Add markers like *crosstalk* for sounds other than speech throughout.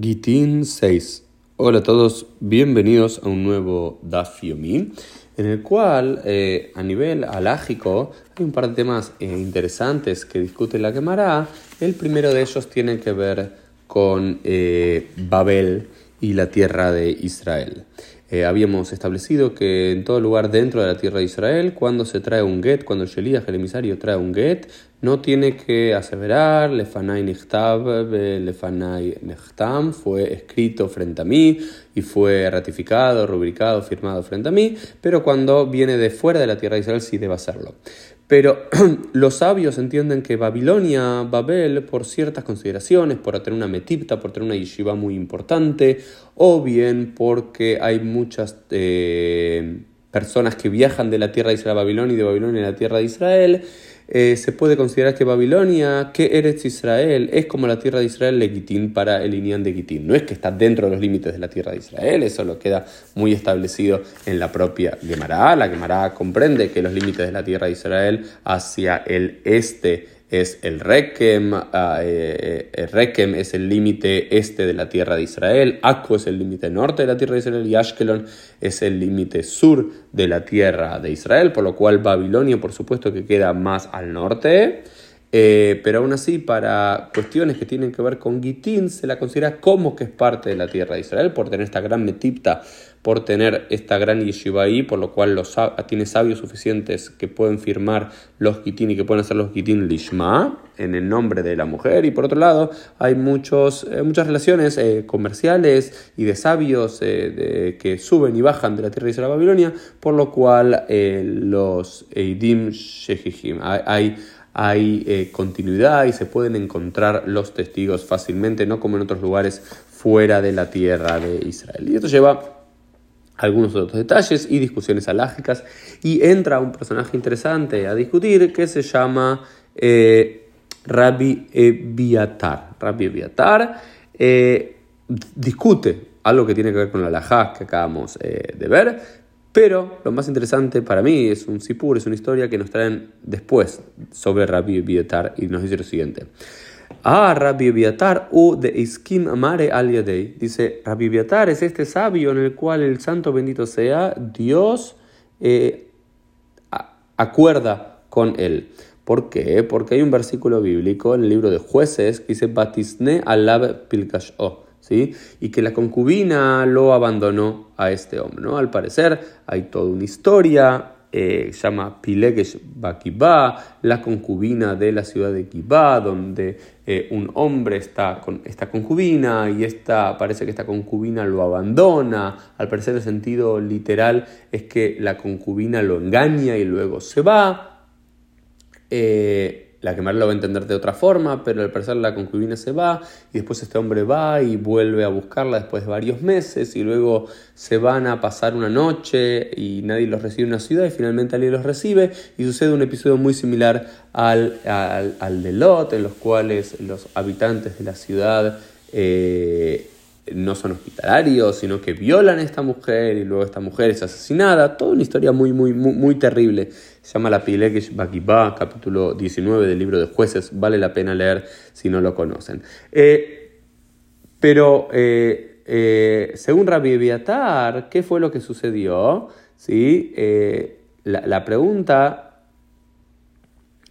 Gitin 6. Hola a todos, bienvenidos a un nuevo Daf Yomi, en el cual eh, a nivel alágico hay un par de temas eh, interesantes que discute la Gemara. El primero de ellos tiene que ver con eh, Babel y la tierra de Israel. Habíamos establecido que en todo lugar dentro de la tierra de Israel, cuando se trae un get, cuando el Shelías, el emisario, trae un get, no tiene que aseverar, lefanai nechtav, lefanai nechtam, fue escrito frente a mí y fue ratificado, rubricado, firmado frente a mí, pero cuando viene de fuera de la tierra de Israel sí debe hacerlo. Pero *clears throat* los sabios entienden que Babilonia, Babel, por ciertas consideraciones, por tener una metipta, por tener una yeshiva muy importante, o bien porque hay muchas eh, personas que viajan de la tierra de Israel a Babilonia y de Babilonia a la tierra de Israel, eh, se puede considerar que Babilonia, que Eretz Israel, es como la tierra de Israel Legitín para el Inián de Gitín. No es que está dentro de los límites de la tierra de Israel, eso lo queda muy establecido en la propia Gemara. La Gemara comprende que los límites de la tierra de Israel hacia el este es el Rekem, ah, eh, eh, Rekem es el límite este de la tierra de Israel, Akko es el límite norte de la tierra de Israel y Ashkelon es el límite sur de la tierra de Israel, por lo cual Babilonia por supuesto que queda más al norte. Eh, pero aún así, para cuestiones que tienen que ver con Gitín, se la considera como que es parte de la tierra de Israel, por tener esta gran metipta, por tener esta gran yeshiva por lo cual los, tiene sabios suficientes que pueden firmar los Gitín y que pueden hacer los Gitín Lishma en el nombre de la mujer. Y por otro lado, hay muchos, eh, muchas relaciones eh, comerciales y de sabios que suben y bajan de la tierra de Israel a Babilonia, por lo cual los Eidim Shehijim, hay eh, continuidad y se pueden encontrar los testigos fácilmente, no como en otros lugares fuera de la tierra de Israel. Y esto lleva algunos otros detalles y discusiones alágicas y entra un personaje interesante a discutir que se llama eh, Rabbi Ebiatar. Rabbi Ebiatar eh, discute algo que tiene que ver con la alajá que acabamos de ver, pero lo más interesante para mí es un sipur, es una historia que nos traen después sobre Rabbi Bietar y nos dice lo siguiente. Ah, Rabbi Bietar u de Iskim Amare al Yadei. Dice, Rabbi Bietar es este sabio en el cual el santo bendito sea, Dios eh, acuerda con él. ¿Por qué? Porque hay un versículo bíblico en el libro de jueces que dice, Batisne alab pilkasho y que la concubina lo abandonó a este hombre. ¿no? Al parecer hay toda una historia, eh, se llama Pilegesh Bakibá, la concubina de la ciudad de Kibá, donde eh, un hombre está con esta concubina y esta, parece que esta concubina lo abandona. Al parecer el sentido literal es que la concubina lo engaña y luego se va. Eh, la quemar lo va a entender de otra forma, pero al parecer la concubina se va y después este hombre va y vuelve a buscarla después de varios meses y luego se van a pasar una noche y nadie los recibe en una ciudad y finalmente alguien los recibe y sucede un episodio muy similar al, al, de Lot, en los cuales los habitantes de la ciudad eh, no son hospitalarios, sino que violan a esta mujer y luego esta mujer es asesinada. Toda una historia muy, muy, muy, muy terrible. Se llama La Pilegesh Bakibá, capítulo 19 del libro de jueces. Vale la pena leer si no lo conocen. Eh, pero eh, eh, según Rabbi Viatar, ¿qué fue lo que sucedió? ¿Sí? La, la pregunta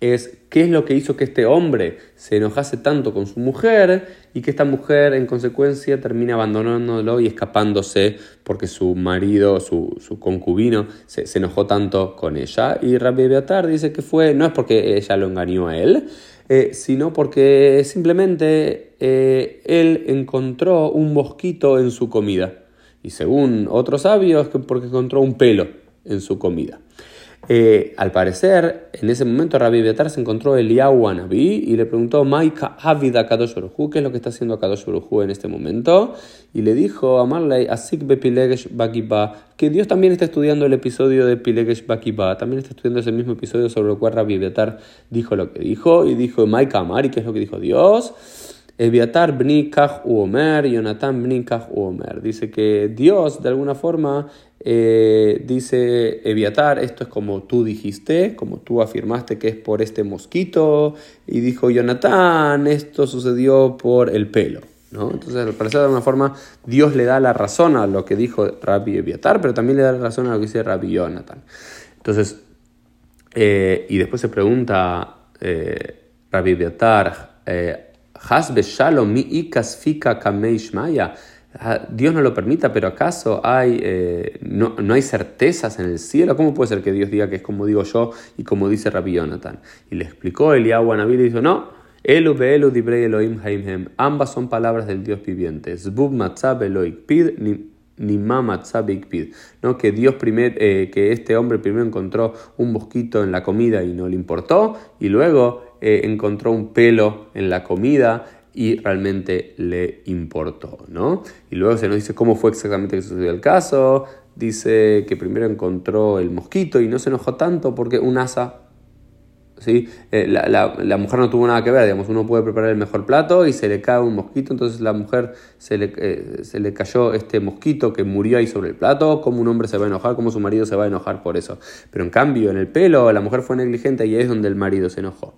es qué es lo que hizo que este hombre se enojase tanto con su mujer y que esta mujer en consecuencia termina abandonándolo y escapándose porque su marido, su, concubino, se, enojó tanto con ella. Y Rabbi Beatar dice que fue, no es porque ella lo engañó a él, eh, sino porque simplemente eh, él encontró un mosquito en su comida. Y según otros sabios, porque encontró un pelo en su comida. Eh, al parecer, en ese momento Rabbi Betar se encontró Eliyahu Anabí y le preguntó, Maika Havida Kadosh ¿qué es lo que está haciendo Kadosh en este momento? Y le dijo a Marley, Asik Pilegesh Bakiba, que Dios también está estudiando el episodio de Pilegesh Bakiba, también está estudiando ese mismo episodio sobre el cual Rabbi Betar dijo lo que dijo, y dijo Maika Amari, ¿qué es lo que dijo Dios? Eviatar bni kach uomer, Jonathan bni kach uomer. Dice que Dios, de alguna forma, eh, dice Eviatar, esto es como tú dijiste, como tú afirmaste que es por este mosquito. Y dijo Jonathan, esto sucedió por el pelo. ¿no? Entonces, al parecer, de alguna forma, Dios le da la razón a lo que dijo Rabbi Eviatar, pero también le da la razón a lo que dice Rabbi Jonathan. Entonces, eh, y después se pregunta eh, Rabbi Eviatar, eh, Shalom mi ikasfika kameishmaya. Ah, Dios no lo permita, pero ¿acaso hay, eh, no, no, hay certezas en el cielo? ¿Cómo puede ser que Dios diga que es como digo yo y como dice Rabbi Jonathan? Y le explicó Eliyahu a Nabil y dijo, no, Elu beelu dibrei Elohim haimhem. Ambas son palabras del Dios viviente. Zbub matzab Eloikpid ni matzab ikpid. ¿No? Que Dios primer, eh, que este hombre primero encontró un mosquito en la comida y no le importó, y luego eh, encontró un pelo en la comida y realmente le importó, ¿no? Y luego se nos dice cómo fue exactamente que sucedió el caso. Dice que primero encontró el mosquito y no se enojó tanto porque un asa ¿sí? Eh, la, la, mujer no tuvo nada que ver, digamos, uno puede preparar el mejor plato y se le cae un mosquito, entonces la mujer se le, eh, se le cayó este mosquito que murió ahí sobre el plato, como un hombre se va a enojar, como su marido se va a enojar por eso. Pero en cambio, en el pelo, la mujer fue negligente y es donde el marido se enojó.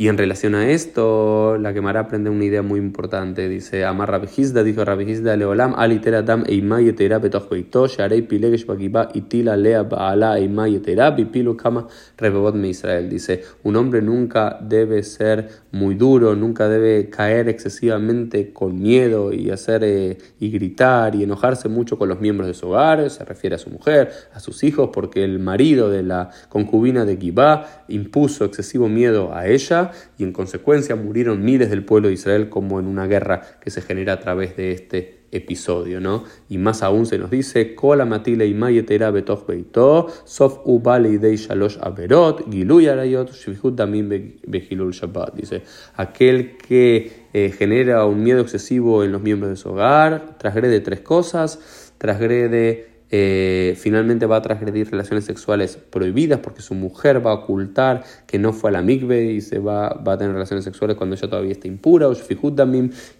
Y en relación a esto, la Gemara aprende una idea muy importante. Dice, Amar Rabihizda, dijo Rabihizda, Leolam, alitera dam eimay yetera betoch beito, sharei pilegesh bagiba, itila lea baala eimay yetera, bipilu kama rebebot me Israel. Dice, un hombre nunca debe ser muy duro, nunca debe caer excesivamente con miedo y hacer eh, y gritar y enojarse mucho con los miembros de su hogar, se refiere a su mujer, a sus hijos, porque el marido de la concubina de Gibá impuso excesivo miedo a ella y en consecuencia murieron miles del pueblo de Israel como en una guerra que se genera a través de este episodio, ¿no? Y más aún se nos dice, Kola matile y mayetera betoch beito, sof ubale dei shalosh averot, giluy arayot, shvihut damim behilul shabbat. Dice, aquel que eh, genera un miedo excesivo en los miembros de su hogar, trasgrede tres cosas, trasgrede eh, finalmente va a transgredir relaciones sexuales prohibidas porque su mujer va a ocultar que no fue a la mikve y se va, va a tener relaciones sexuales cuando ella todavía está impura, o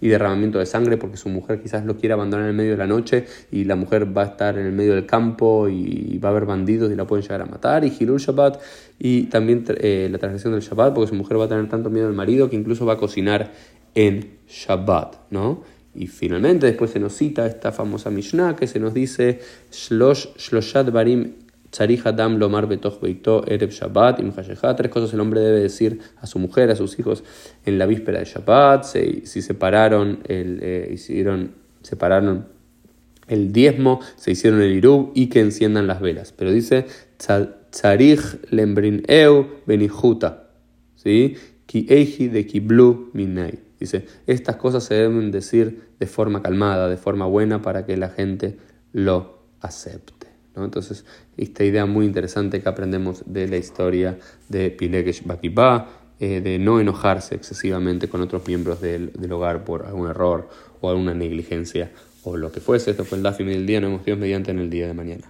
y derramamiento de sangre porque su mujer quizás lo quiera abandonar en el medio de la noche y la mujer va a estar en el medio del campo y va a haber bandidos y la pueden llegar a matar, y Hilul Shabbat, y también eh, la transgresión del Shabbat porque su mujer va a tener tanto miedo al marido que incluso va a cocinar en Shabbat, ¿no? Y finalmente después se nos cita esta famosa Mishnah que se nos dice Shloshat Barim Adam Lomar Beito Ereb Shabbat Tres cosas el hombre debe decir a su mujer, a sus hijos en la víspera de Shabbat. si separaron el, eh, hicieron, separaron el diezmo, se hicieron el irub y que enciendan las velas. Pero dice Tzarich Lembrin Eu Benijuta. ¿Sí? Ki Eiji de Kiblu Minai. Dice, estas cosas se deben decir de forma calmada, de forma buena, para que la gente lo acepte. ¿no? Entonces, esta idea muy interesante que aprendemos de la historia de Pilegesh Bakibá, eh, de no enojarse excesivamente con otros miembros del, hogar por algún error o alguna negligencia o lo que fuese. Esto fue el Dafim del día, nos vemos Dios mediante en el día de mañana.